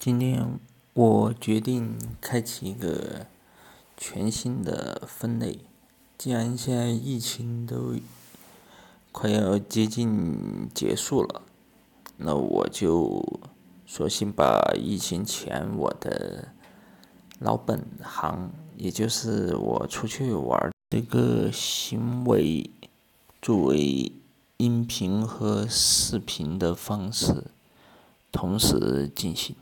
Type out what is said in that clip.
今天我决定开启一个全新的分类，既然现在疫情都快要接近结束了，那我就索性把疫情前我的老本行，也就是我出去玩这个行为作为音频和视频的方式同时进行。